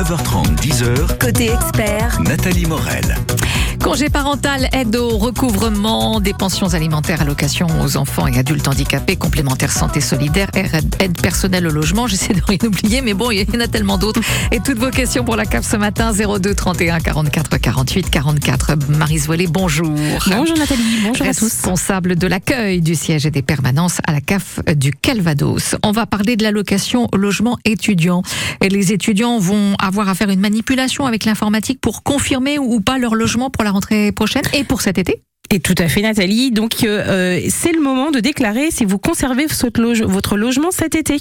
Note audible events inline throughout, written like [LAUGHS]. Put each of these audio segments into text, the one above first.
9h30, 10h, Côté expert, Nathalie Morel. Congé parental, aide au recouvrement des pensions alimentaires, allocations aux enfants et adultes handicapés, complémentaire santé solidaire, aide personnelle au logement. J'essaie de rien oublier, mais bon, il y en a tellement d'autres. Et toutes vos questions pour la CAF ce matin, 02 31 44 48 44. Marise Volé, bonjour. Bonjour Nathalie, bonjour à tous. Responsable de l'accueil du siège et des permanences à la CAF du Calvados. On va parler de l'allocation au logement étudiant. Et les étudiants vont avoir à faire une manipulation avec l'informatique pour confirmer ou pas leur logement pour la rentrée prochaine et pour cet été. Et tout à fait Nathalie, donc euh, c'est le moment de déclarer si vous conservez votre, loge- votre logement cet été.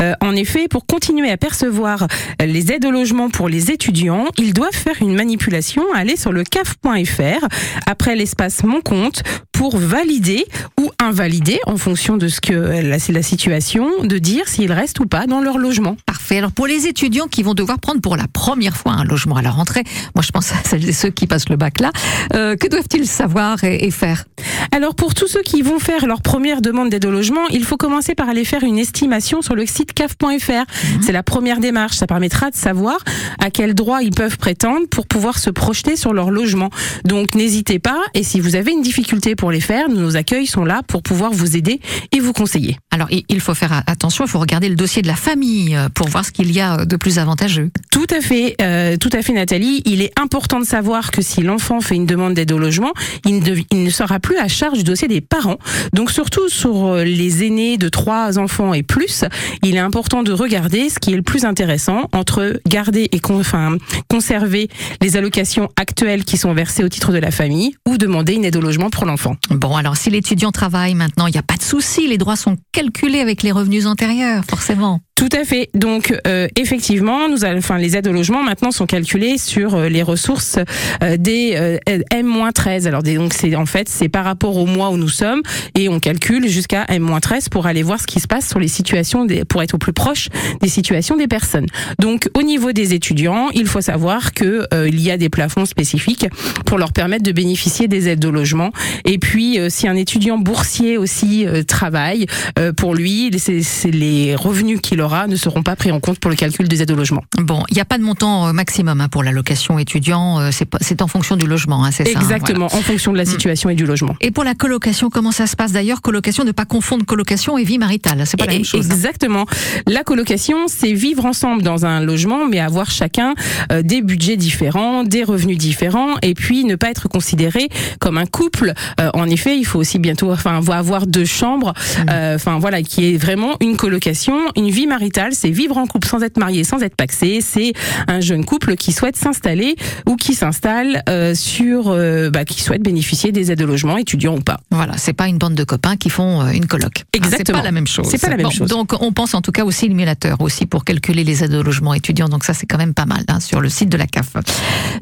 Euh, en effet, pour continuer à percevoir les aides au logement pour les étudiants, ils doivent faire une manipulation, aller sur le caf.fr, après l'espace Mon compte, pour valider ou invalider, en fonction de ce que là, c'est la situation, de dire s'ils restent ou pas dans leur logement. Parfait. Alors pour les étudiants qui vont devoir prendre pour la première fois un logement à la rentrée, moi je pense à celles et ceux qui passent le bac là, euh, que doivent-ils savoir et, et faire Alors pour tous ceux qui vont faire leur première demande d'aide au logement, il faut commencer par aller faire une estimation sur le site caf.fr. C'est la première démarche. Ça permettra de savoir à quel droit ils peuvent prétendre pour pouvoir se projeter sur leur logement. Donc n'hésitez pas. Et si vous avez une difficulté pour les faire, nos accueils sont là pour pouvoir vous aider et vous conseiller. Alors il faut faire attention, il faut regarder le dossier de la famille euh, pour voir ce qu'il y a de plus avantageux. Tout à fait, euh, tout à fait Nathalie. Il est important de savoir que si l'enfant fait une demande d'aide au logement, il ne, il ne sera plus à charge du dossier des parents. Donc surtout sur euh, les aînés de trois enfants et plus, il est important de regarder ce qui est le plus intéressant entre garder et con- enfin, conserver les allocations actuelles qui sont versées au titre de la famille ou demander une aide au logement pour l'enfant. Bon alors si l'étudiant travaille maintenant, il n'y a pas de souci, les droits sont calculés avec les revenus antérieurs, forcément. Tout à fait. Donc euh, effectivement, nous enfin les aides au logement maintenant sont calculées sur euh, les ressources euh, des euh, M-13. Alors des- donc c'est en fait c'est par rapport au mois où nous sommes et on calcule jusqu'à M-13 pour aller voir ce qui se passe sur les situations des, pour être au plus proche des situations des personnes. Donc au niveau des étudiants, il faut savoir que euh, il y a des plafonds spécifiques pour leur permettre de bénéficier des aides au logement. Et puis euh, si un étudiant boursier aussi euh, travaille, euh, pour lui, c'est c'est les revenus qu'il aura ne seront pas pris en compte pour le calcul des aides au logement. Bon, il n'y a pas de montant euh, maximum hein, pour l'allocation étudiant, euh, c'est pas- c'est en fonction du logement, hein, c'est ça. hein, voilà. Exactement, en fonction de la situation et du logement. Et pour la colocation, comment ça se passe d'ailleurs Colocation, ne pas confondre colocation et vie maritale, c'est pas la même chose. hein. Exactement. La colocation, c'est vivre ensemble dans un logement, mais avoir chacun euh, des budgets différents, des revenus différents, et puis ne pas être considéré comme un couple. Euh, en effet, il faut aussi bientôt, enfin, avoir deux chambres. euh, Enfin, voilà, qui est vraiment une colocation. Une vie maritale, c'est vivre en couple sans être marié, sans être paxé. C'est un jeune couple qui souhaite s'installer ou qui s'installe euh, sur, bah, qui souhaite bénéficier des aides de logement, étudiants ou pas. Voilà, c'est pas une bande de copains qui font euh, une coloc. Hein, c'est Exactement. pas la même chose. C'est pas la même Bon, chose. Donc on pense en tout cas au simulateur aussi pour calculer les aides au logement étudiant. Donc ça c'est quand même pas mal hein, sur le site de la CAF.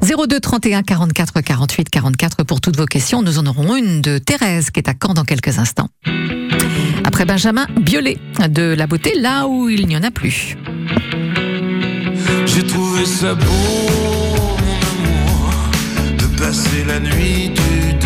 02 31 44 48 44 pour toutes vos questions. Nous en aurons une de Thérèse qui est à Caen dans quelques instants. Après Benjamin Biolay de la beauté là où il n'y en a plus. J'ai trouvé ça beau, mon amour, de passer la nuit du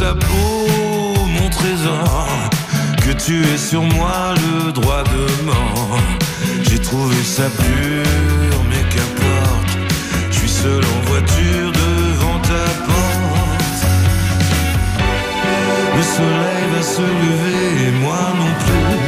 beau, mon trésor, que tu aies sur moi le droit de mort. J'ai trouvé ça pur, mais qu'importe, je suis seul en voiture devant ta porte. Le soleil va se lever et moi non plus.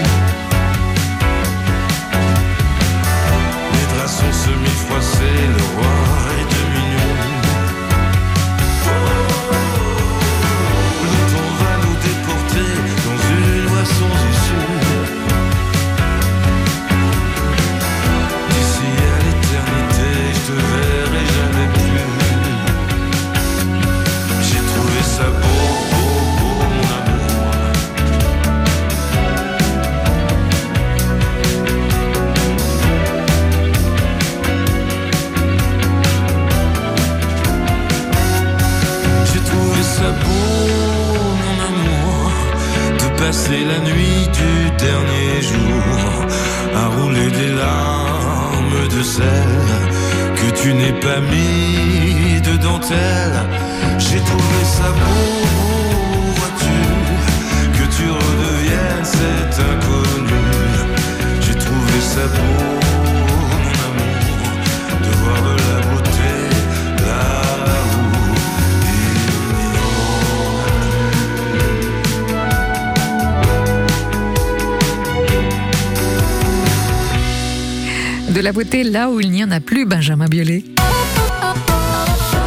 De la beauté là où il n'y en a plus, Benjamin Biolay.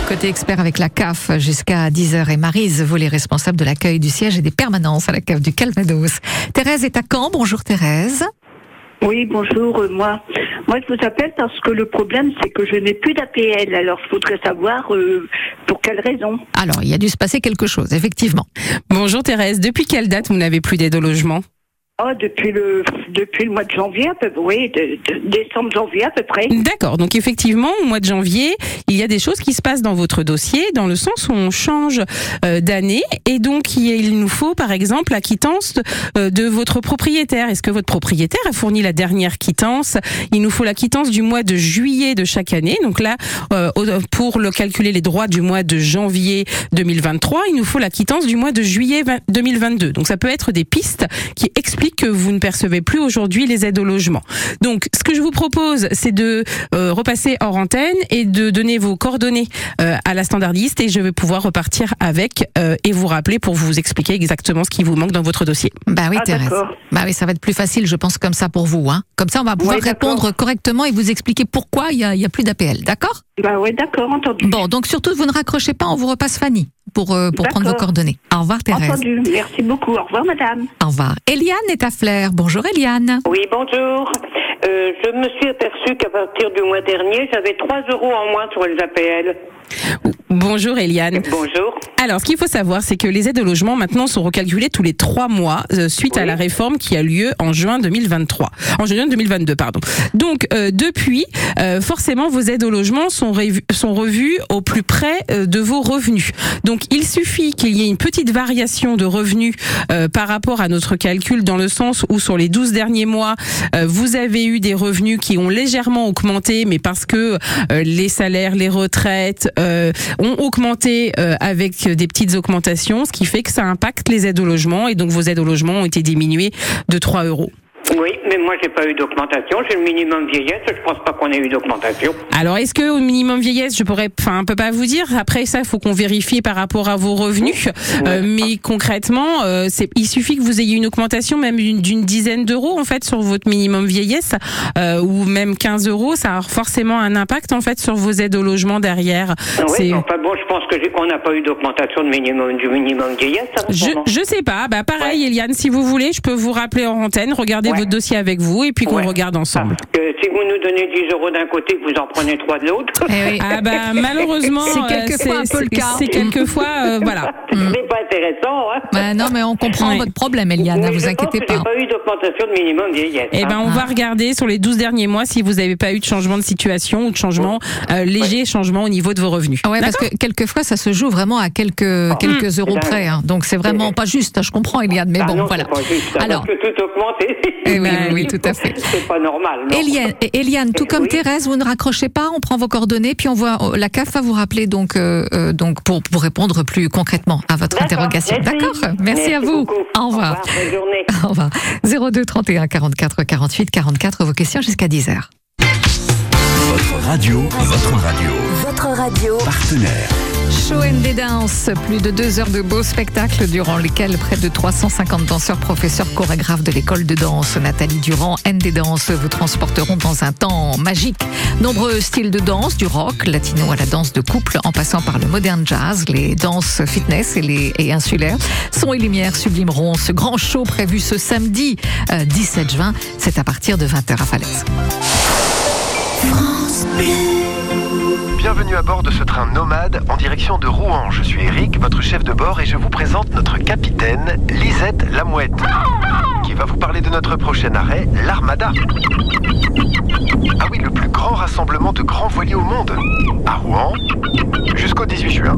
Côté expert avec la CAF jusqu'à 10h et Marise, vous les responsables de l'accueil du siège et des permanences à la CAF du Calvados. Thérèse est à Caen. Bonjour Thérèse. Oui, bonjour, euh, moi. Moi, je vous appelle parce que le problème, c'est que je n'ai plus d'APL. Alors, je voudrais savoir euh, pour quelle raison. Alors, il y a dû se passer quelque chose, effectivement. Bonjour Thérèse, depuis quelle date vous n'avez plus d'aide au logement? Oh, depuis le depuis le mois de janvier, à peu oui, décembre, janvier à peu près. D'accord, donc effectivement, au mois de janvier, il y a des choses qui se passent dans votre dossier, dans le sens où on change euh, d'année, et donc il nous faut par exemple la quittance de, euh, de votre propriétaire. Est-ce que votre propriétaire a fourni la dernière quittance? Il nous faut la quittance du mois de juillet de chaque année. Donc là, euh, pour le calculer les droits du mois de janvier 2023, il nous faut la quittance du mois de juillet 20 2022. Donc ça peut être des pistes qui expliquent que vous ne percevez plus aujourd'hui les aides au logement. Donc, ce que je vous propose, c'est de euh, repasser hors antenne et de donner vos coordonnées euh, à la standardiste et je vais pouvoir repartir avec euh, et vous rappeler pour vous expliquer exactement ce qui vous manque dans votre dossier. Bah oui, Ah, Thérèse. d'accord. Bah oui, ça va être plus facile, je pense, comme ça pour vous. Hein. Comme ça, on va pouvoir Oui, répondre correctement et vous expliquer pourquoi il y a, il y a plus d'APL. D'accord? Bah ouais, d'accord, entendu. Bon, donc surtout, vous ne raccrochez pas, on vous repasse Fanny pour, euh, pour prendre vos coordonnées. Au revoir, Thérèse. Entendu. Merci beaucoup. Au revoir, madame. Au revoir. Eliane est à Flair. Bonjour, Eliane. Oui, bonjour. Euh, je me suis aperçue qu'à partir du mois dernier, j'avais 3 euros en moins sur les APL. Bonjour Eliane. Bonjour. Alors, ce qu'il faut savoir, c'est que les aides au logement maintenant sont recalculées tous les trois mois euh, suite à la réforme qui a lieu en juin 2023, en juin 2022, pardon. Donc, euh, depuis, euh, forcément, vos aides au logement sont, révues- sont revues au plus près euh, de vos revenus. Donc, il suffit qu'il y ait une petite variation de revenus euh, par rapport à notre calcul, dans le sens où sur les 12 derniers mois, euh, vous avez eu des revenus qui ont légèrement augmenté, mais parce que euh, les salaires, les retraites euh, ont augmenté euh, avec des petites augmentations, ce qui fait que ça impacte les aides au logement et donc vos aides au logement ont été diminuées de 3 euros. Oui, mais moi, j'ai pas eu d'augmentation. J'ai le minimum vieillesse. Je pense pas qu'on ait eu d'augmentation. Alors, est-ce que au minimum vieillesse, je pourrais, enfin, un peu pas vous dire? Après ça, il faut qu'on vérifie par rapport à vos revenus. Euh, mais concrètement, euh, c'est, il suffit que vous ayez une augmentation même d'une, d'une dizaine d'euros en fait sur votre minimum vieillesse euh, ou même 15 euros. Ça a forcément un impact en fait sur vos aides au logement derrière. Oui, C'est- enfin bon, je pense que j'ai- qu'on n'a pas eu d'augmentation de minimum, du minimum vieillesse. hein, Je, je sais pas. Bah pareil, Eliane, si vous voulez, je peux vous rappeler en antenne, regarder Ouais. votre dossier avec vous et puis qu'on Ouais. regarde ensemble. Que si vous nous donnez 10 euros d'un côté, vous en prenez 3 de l'autre. Eh oui. Ah bah malheureusement, C'est euh, quelquefois un peu le c'est- cas. C'est quelquefois, euh, [LAUGHS] voilà. C'est pas intéressant, hein. Bah non, mais on comprend Ouais. votre problème, Eliane. Ne Oui, vous je inquiétez pense que pas. Pas eu d'augmentation de minimum vieillesse. Eh ben, hein. on va regarder sur les 12 derniers mois si vous n'avez pas eu de changement de situation ou de changement euh, léger changement au niveau de vos revenus. Ah Ouais, parce que quelquefois, ça se joue vraiment à quelques, quelques euros c'est près. hein. Donc, c'est vraiment pas juste. Je comprends, Eliane. Mais Ah bon, non, voilà. c'est pas juste, hein, Alors, que tout augmente. [LAUGHS] Eh oui, oui, oui, tout à fait. C'est pas normal. non. Eliane, Eliane, tout comme Oui. Thérèse, vous ne raccrochez pas, on prend vos coordonnées, puis on voit oh, la CAF va vous rappeler donc, euh, euh, donc pour, pour répondre plus concrètement à votre D'accord, interrogation. merci. D'accord Merci, à vous. beaucoup. Au revoir. Bonne journée. [LAUGHS] Au revoir. 02 31 44 48 44, vos questions jusqu'à 10h. Votre radio, votre radio. Votre radio Partenaire. Show ND Dance, plus de deux heures de beaux spectacles durant lesquels près de 350 danseurs, professeurs, chorégraphes de l'école de danse Nathalie Durand, ND Dance vous transporteront dans un temps magique. Nombreux styles de danse, du rock, latino à la danse de couple, en passant par le modern jazz, les danses fitness et les insulaires. Son et lumière sublimeront ce grand show prévu ce samedi euh, 17 juin. C'est à partir de 20h à Falaise. Bienvenue à bord de ce train nomade en direction de Rouen. Je suis Eric, votre chef de bord, et je vous présente notre capitaine, Lisette Lamouette, qui va vous parler de notre prochain arrêt, l'Armada. Ah oui, le plus grand rassemblement de grands voiliers au monde, à Rouen, jusqu'au 18 juin.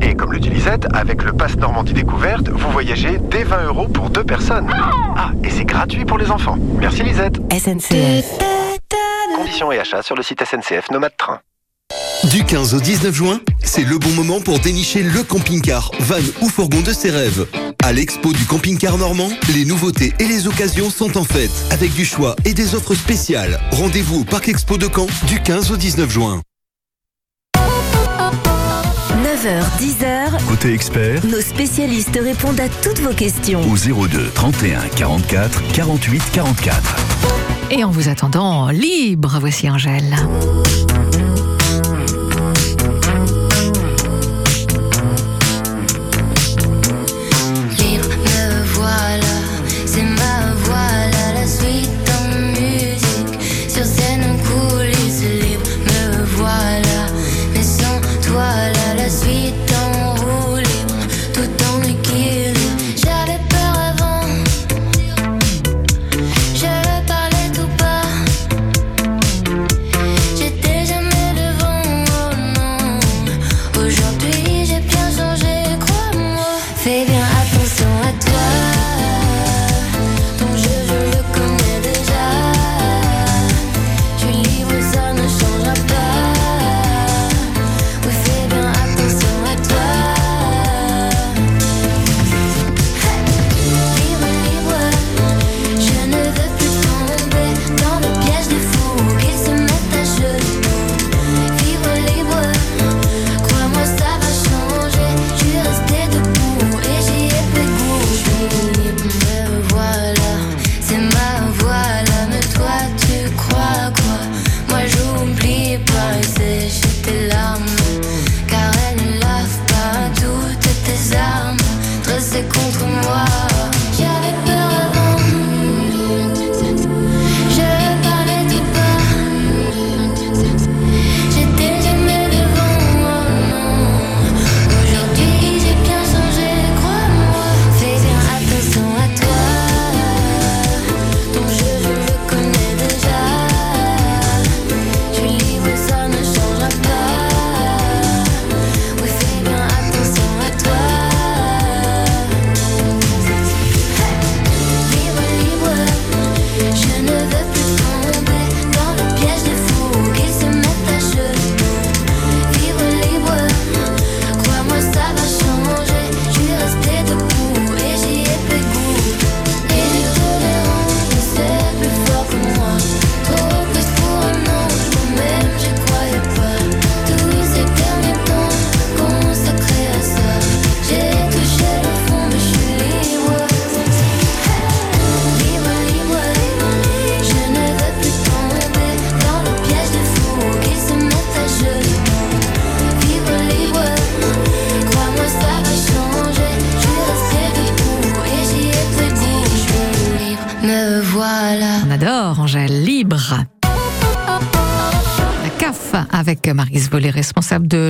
Et comme le dit Lisette, avec le pass Normandie Découverte, vous voyagez dès 20 euros pour deux personnes. Ah, et c'est gratuit pour les enfants. Merci Lisette. SNCF. Conditions et achats sur le site SNCF Nomade Train. Du 15 au 19 juin, c'est le bon moment pour dénicher le camping-car, van ou fourgon de ses rêves. À l'expo du camping-car normand, les nouveautés et les occasions sont en fête, avec du choix et des offres spéciales. Rendez-vous au Parc Expo de Caen du 15 au 19 juin. 9h, 10h, Côté expert, nos spécialistes répondent à toutes vos questions. au 02 31 44 48 44. Et en vous attendant libre, voici Angèle.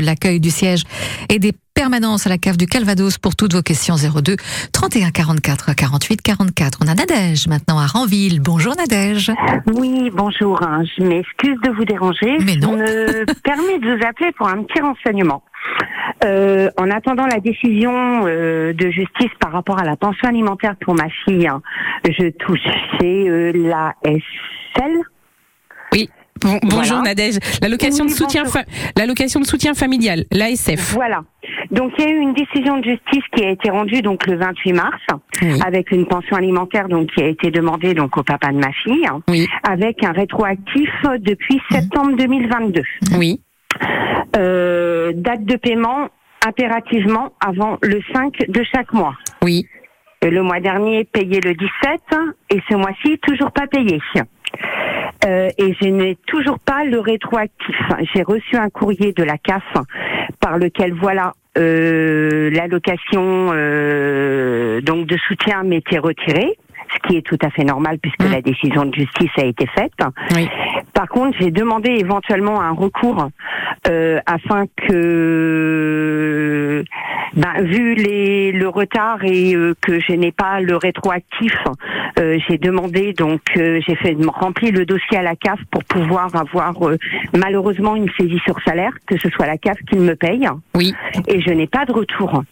De l'accueil du siège et des permanences à la CAF du Calvados pour toutes vos questions 02 31 44 48 44. On a Nadège maintenant à Ranville. Bonjour Nadège. Oui, bonjour. hein. Je m'excuse de vous déranger. Mais non. Je me [LAUGHS] permets de vous appeler pour un petit renseignement. Euh, en attendant la décision euh, de justice par rapport à la pension alimentaire pour ma fille, hein, je touchais euh, la SL. Oui. Bon- bonjour Voilà. Nadège. L'allocation Oui, de soutien, bonjour. fa- l'allocation de soutien familial, l'ASF. Voilà. Donc il y a eu une décision de justice qui a été rendue donc le 28 mars Oui. avec une pension alimentaire donc qui a été demandée donc au papa de ma fille Oui. avec un rétroactif depuis septembre 2022. Oui. Euh, date de paiement impérativement avant le 5 de chaque mois. Oui. Euh, Le mois dernier, payé le 17 et ce mois-ci, toujours pas payé. Euh, et je n'ai toujours pas le rétroactif. J'ai reçu un courrier de la CAF par lequel, voilà, euh, l'allocation euh, donc de soutien m'était retirée, ce qui est tout à fait normal puisque la décision de justice a été faite. Par contre, j'ai demandé éventuellement un recours euh, afin que, ben, vu les, le retard et euh, que je n'ai pas le rétroactif, euh, j'ai demandé donc euh, j'ai fait remplir le dossier à la CAF pour pouvoir avoir euh, malheureusement une saisie sur salaire, que ce soit la CAF qui me paye. Oui. Et je n'ai pas de retour.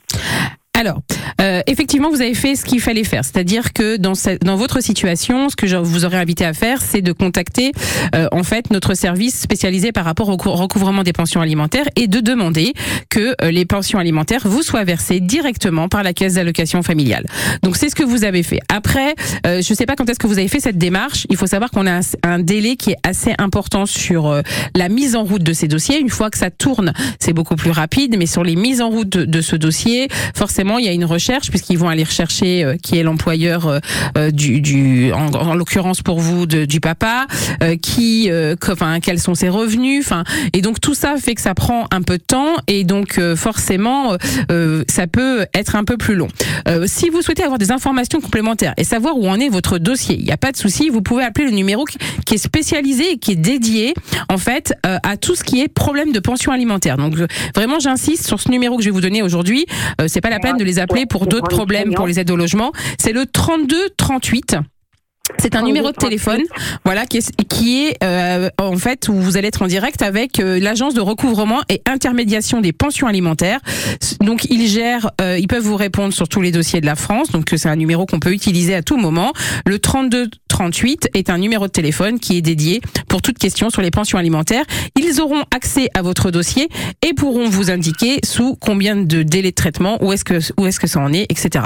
Alors, euh, effectivement, vous avez fait ce qu'il fallait faire. C'est-à-dire que dans, dans votre situation, ce que je vous aurais invité à faire, c'est de contacter euh, en fait notre service spécialisé par rapport au cou- recouvrement des pensions alimentaires et de demander que euh, les pensions alimentaires vous soient versées directement par la caisse d'allocation familiale. Donc c'est ce que vous avez fait. Après, euh, je ne sais pas quand est-ce que vous avez fait cette démarche. Il faut savoir qu'on a un, délai qui est assez important sur euh, la mise en route de ces dossiers. Une fois que ça tourne, c'est beaucoup plus rapide, mais sur les mises en route de ce dossier, forcément, il y a une recherche puisqu'ils vont aller rechercher euh, qui est l'employeur euh, euh, du, du en, en l'occurrence pour vous de- du papa, euh, qui, euh, que- enfin, quels sont ses revenus, enfin, et donc tout ça fait que ça prend un peu de temps et donc euh, forcément, euh, euh, ça peut être un peu plus long. Euh, si vous souhaitez avoir des informations complémentaires et savoir où en est votre dossier, il n'y a pas de souci, vous pouvez appeler le numéro qui, est spécialisé et qui est dédié en fait euh, à tout ce qui est problème de pension alimentaire. Donc euh, vraiment, j'insiste sur ce numéro que je vais vous donner aujourd'hui. Euh, c'est pas la peine de les appeler pour d'autres problèmes pour les aides au logement. C'est le 32 38. C'est un numéro de téléphone, voilà, qui est, qui est euh, en fait où vous allez être en direct avec euh, l'agence de recouvrement et intermédiation des pensions alimentaires. Donc ils gèrent, euh, ils peuvent vous répondre sur tous les dossiers de la France. Donc c'est un numéro qu'on peut utiliser à tout moment. Le 32 38 est un numéro de téléphone qui est dédié pour toute question sur les pensions alimentaires. Ils auront accès à votre dossier et pourront vous indiquer sous combien de délais de traitement, où est-ce que où est-ce que ça en est, etc.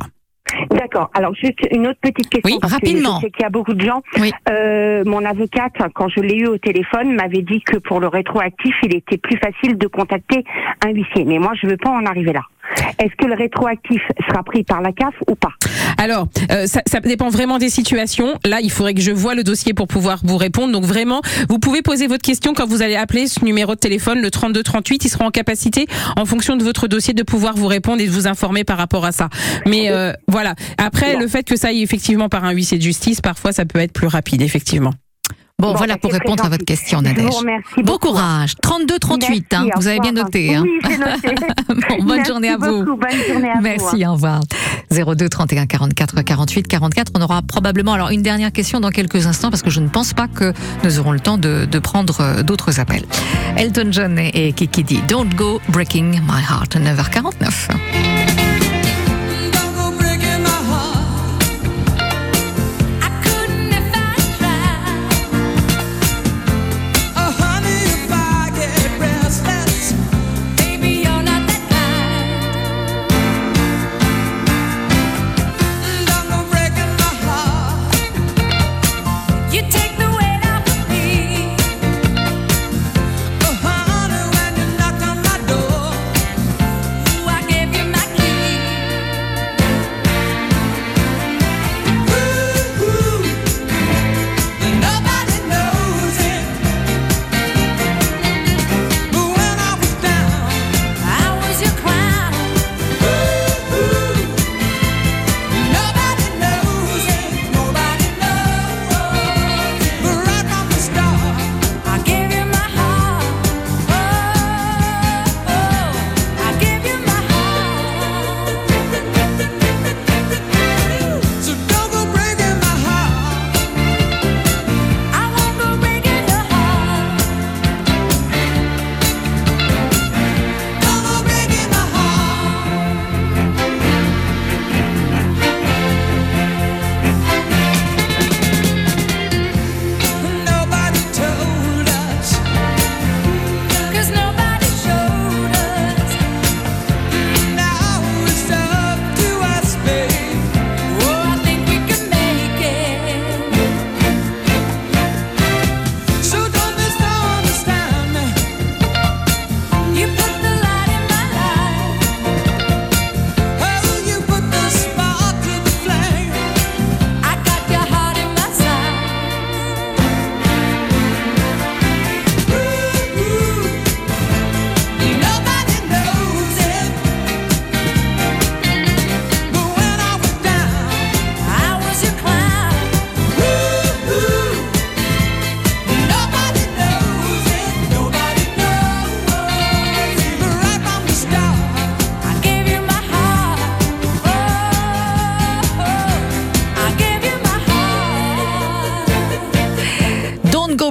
D'accord. Alors juste une autre petite question. Oui, rapidement. Je sais qu'il y a beaucoup de gens. Euh, mon avocate, quand je l'ai eu au téléphone, m'avait dit que pour le rétroactif, il était plus facile de contacter un huissier. Mais moi, je veux pas en arriver là. Est-ce que le rétroactif sera pris par la CAF ou pas? Alors, euh, ça, ça dépend vraiment des situations. Là, il faudrait que je vois le dossier pour pouvoir vous répondre. Donc vraiment, vous pouvez poser votre question quand vous allez appeler ce numéro de téléphone, le 32 38. Ils seront en capacité, en fonction de votre dossier, de pouvoir vous répondre et de vous informer par rapport à ça. Mais euh, voilà. Après, le fait que ça aille effectivement par un huissier de justice, parfois, ça peut être plus rapide, effectivement. Bon, voilà pour répondre à votre question, Nadège. Bon courage. 32 38, hein, vous avez bien noté. Hein. Oui, noté. [LAUGHS] Bon, bonne Merci journée à vous. beaucoup, bonne journée à vous. Merci, au revoir. 02 31 44 48 44. On aura probablement alors une dernière question dans quelques instants parce que je ne pense pas que nous aurons le temps de, de prendre euh, d'autres appels. Elton John et, et Kiki dit Don't go breaking my heart. 9h49.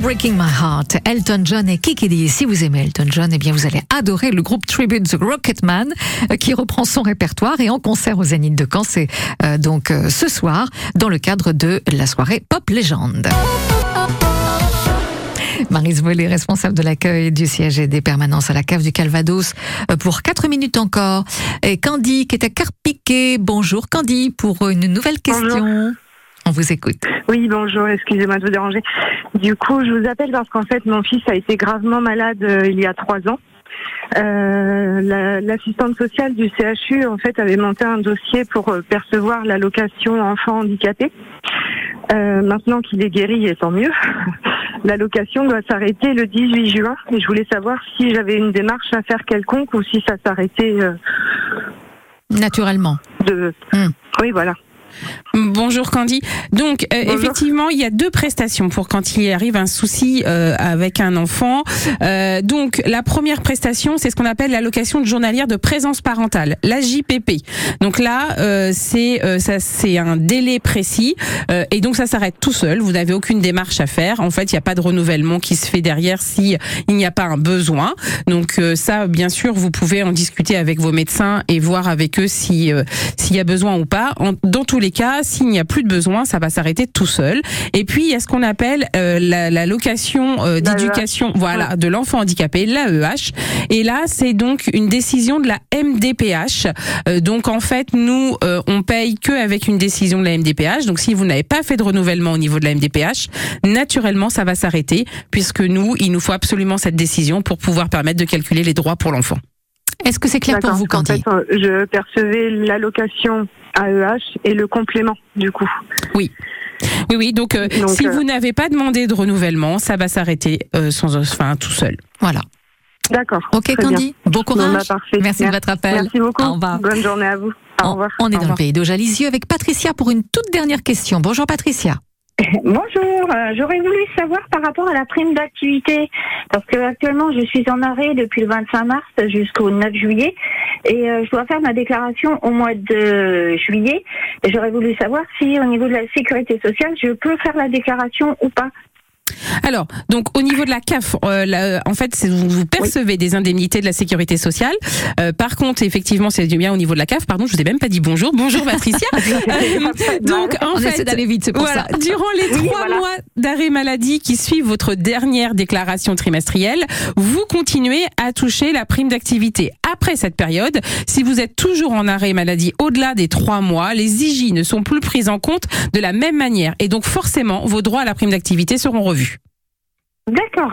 Breaking My Heart, Elton John et Kikidi. Si vous aimez Elton John, eh bien vous allez adorer le groupe Tribute The Rocketman euh, qui reprend son répertoire et en concert au Zénith de Caen. C'est euh, donc euh, ce soir dans le cadre de la soirée Pop Légende. Marise Volé, responsable de l'accueil du siège et des permanences à la cave du Calvados pour 4 minutes encore. Et Candy qui est à Carpiquet. Bonjour Candy pour une nouvelle question. On vous écoute. Oui, bonjour, excusez-moi de vous déranger. Du coup, je vous appelle parce qu'en fait, mon fils a été gravement malade euh, il y a trois ans. Euh, la- L'assistante sociale du CHU, en fait, avait monté un dossier pour euh, percevoir l'allocation enfant handicapé. Euh, maintenant qu'il est guéri, et tant mieux. [LAUGHS] L'allocation doit s'arrêter le 18 juin et je voulais savoir si j'avais une démarche à faire quelconque ou si ça s'arrêtait euh, Naturellement. de. Oui, voilà. Bonjour Candy. Donc euh, Bonjour. effectivement, il y a deux prestations pour quand il arrive un souci euh, avec un enfant. Euh, donc la première prestation, c'est ce qu'on appelle l'allocation journalière de présence parentale, la JPP. Donc là, euh, c'est euh, ça, c'est un délai précis euh, et donc ça s'arrête tout seul. Vous n'avez aucune démarche à faire. En fait, il n'y a pas de renouvellement qui se fait derrière si il n'y a pas un besoin. Donc euh, ça, bien sûr, vous pouvez en discuter avec vos médecins et voir avec eux si euh, s'il y a besoin ou pas. En- dans tous les cas, s'il n'y a plus de besoin, ça va s'arrêter tout seul. Et puis il y a ce qu'on appelle euh, la, la location euh, d'éducation, voilà, de l'enfant handicapé, l'AEH. Et là, c'est donc une décision de la MDPH. Euh, donc en fait, nous, euh, on paye que avec une décision de la MDPH. Donc si vous n'avez pas fait de renouvellement au niveau de la MDPH, naturellement, ça va s'arrêter puisque nous, il nous faut absolument cette décision pour pouvoir permettre de calculer les droits pour l'enfant. Est-ce que c'est clair pour vous, Candy fait, euh, Je percevais l'allocation AEH et le complément, du coup. Oui. Oui, oui. Donc, euh, Donc, si euh, vous n'avez pas demandé de renouvellement, ça va s'arrêter euh, sans, enfin, tout seul. Voilà. D'accord. Ok, Candy. bien. Bon courage. Bon, bah, parfait. Merci de votre appel. Merci beaucoup. Au revoir. Bonne journée à vous. Au On, revoir. on est Au dans le pays d'Auja Lisieux avec Patricia pour une toute dernière question. Bonjour Patricia. [LAUGHS] Bonjour, euh, j'aurais voulu savoir par rapport à la prime d'activité, parce que actuellement je suis en arrêt depuis le 25 mars jusqu'au 9 juillet, et euh, je dois faire ma déclaration au mois de juillet. Et j'aurais voulu savoir si au niveau de la sécurité sociale, je peux faire la déclaration ou pas. Alors, donc au niveau de la CAF, euh, la- en fait, vous, vous percevez des indemnités de la sécurité sociale. Euh, par contre, effectivement, c'est bien au niveau de la CAF. Pardon, je vous ai même pas dit bonjour. Bonjour Patricia. [LAUGHS] Euh, donc, en On fait, d'aller vite, pour voilà, ça. durant les Oui, trois voilà. mois d'arrêt maladie qui suivent votre dernière déclaration trimestrielle, vous continuez à toucher la prime d'activité. Après cette période, si vous êtes toujours en arrêt maladie au-delà des trois mois, les IJ ne sont plus prises en compte de la même manière. Et donc, forcément, vos droits à la prime d'activité seront revus. D'accord.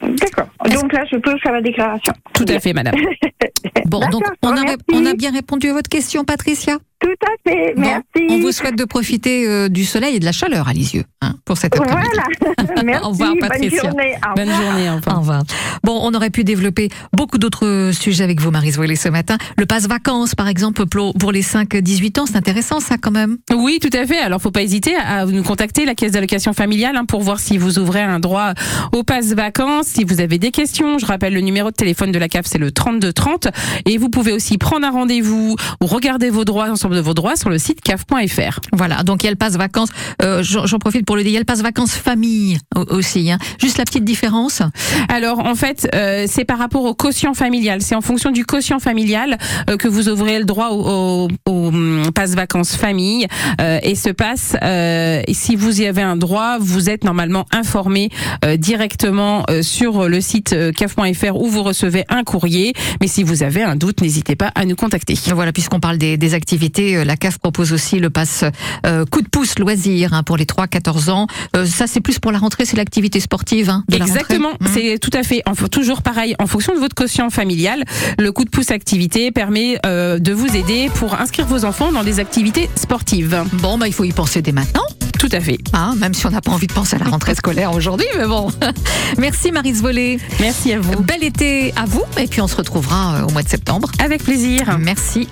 D'accord. Donc là, je peux faire la déclaration. Tout à fait, madame. [LAUGHS] Bon, donc on a, on a bien répondu à votre question, Patricia? Tout à fait, Bon, merci. on vous souhaite de profiter euh, du soleil et de la chaleur à Lisieux hein, pour cet après-midi. Voilà. [LAUGHS] Merci. Au revoir, bonne journée. Au Bonne revoir. journée, enfin. Au revoir. Bon, on aurait pu développer beaucoup d'autres sujets avec vous, Marise Voilet, ce matin. Le passe vacances, par exemple, pour les 5-18 ans, c'est intéressant, ça, quand même. Oui, tout à fait. Alors, faut pas hésiter à nous contacter, la caisse d'allocation familiale, hein, pour voir si vous ouvrez un droit au passe vacances. Si vous avez des questions, je rappelle le numéro de téléphone de la CAF, c'est le 3230. Et vous pouvez aussi prendre un rendez-vous ou regarder vos droits, l'ensemble de vos droits sur le site caf.fr. Voilà, donc il y a le passe vacances. Euh, J'en profite pour le dire, il y a le passe vacances famille au- aussi. Hein. Juste la petite différence. Alors en fait, euh, c'est par rapport au quotient familial. C'est en fonction du quotient familial euh, que vous ouvrez le droit au, au, au, hum, passe vacances famille. Euh, et ce passe, euh, si vous y avez un droit, vous êtes normalement informé euh, directement euh, sur le site euh, caf.fr où vous recevez un courrier. Mais si vous avez un doute, n'hésitez pas à nous contacter. Voilà, puisqu'on parle des, des activités, euh, la CAF propose aussi le passe euh, coup de pouce loisir hein, pour les 3-14 ans. Euh, ça, c'est plus pour la rentrée, c'est l'activité sportive hein, de. Exactement, Mmh. c'est tout à fait en, toujours pareil. En fonction de votre quotient familial, le coup de pouce activité permet euh, de vous aider pour inscrire vos enfants dans des activités sportives. Bon, bah, il faut y penser dès maintenant. Tout à fait. Hein, même si on n'a pas envie de penser à la rentrée scolaire aujourd'hui, mais bon. [LAUGHS] Merci Marise Volé. Merci à vous. Bel été à vous, et puis on se retrouvera au mois de septembre. Avec plaisir. Merci.